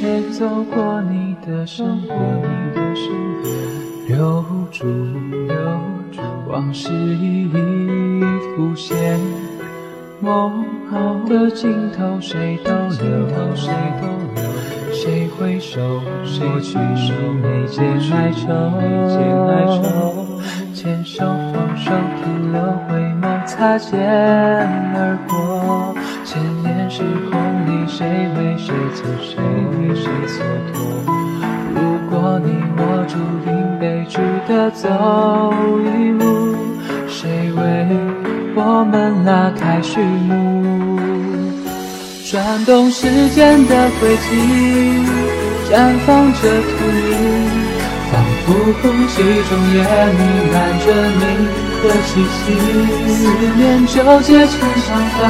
谁走过你的身边？你的身边，留住留住往事一一浮现。梦的尽头，谁都留，谁都留。谁回首，谁去手，眉间哀愁，眉间哀愁。牵手放手，停留回眸，擦肩而过。千年时空里，谁为谁走，逐的走一路，谁为我们拉开序幕？转动时间的轨迹，绽放着荼蘼，仿佛空气中也弥漫着你的气息。思念纠结成长发，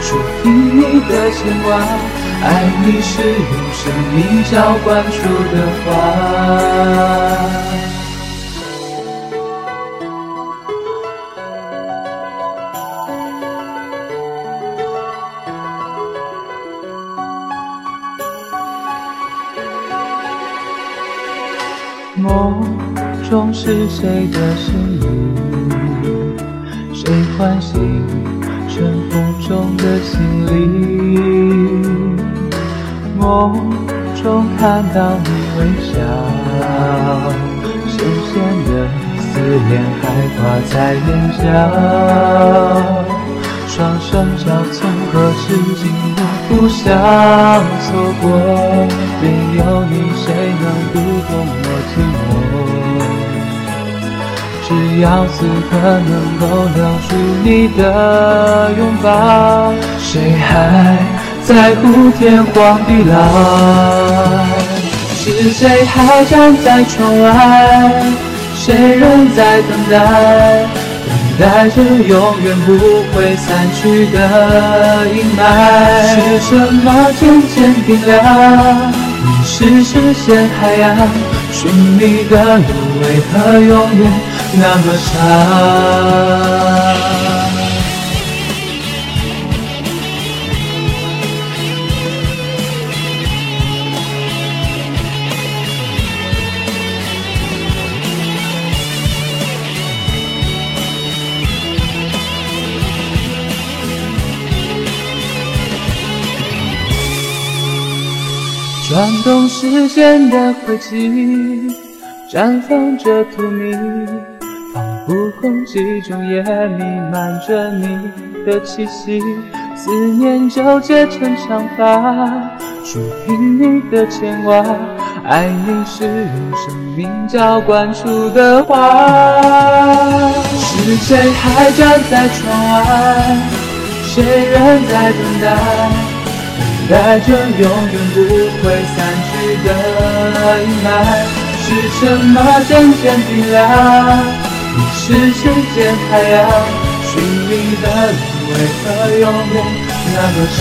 属于你的牵挂，爱你是用生命浇灌出的花。梦中是谁的身影？谁唤醒尘封中的心灵？梦中看到你微笑，深深的思念还挂在眼角。双手交错，何时紧握？不想错过，没有你，谁能读懂我寂寞？只要此刻能够留住你的拥抱，谁还在乎天荒地老？是谁还站在窗外？谁人在等待？等待着永远不会散去的阴霾，是什么渐渐冰凉？你是视线海洋，寻觅的路为何永远那么长？转动时间的轨迹，绽放着荼蘼，仿佛空气中也弥漫着你的气息。思念纠结成长发，触屏你的牵挂，爱你是用生命浇灌出的花。是谁还站在窗外？谁人在等待？带着永远不会散去的阴霾，是什么渐渐冰凉？你是时间海洋，寻你的路为何永远那么长？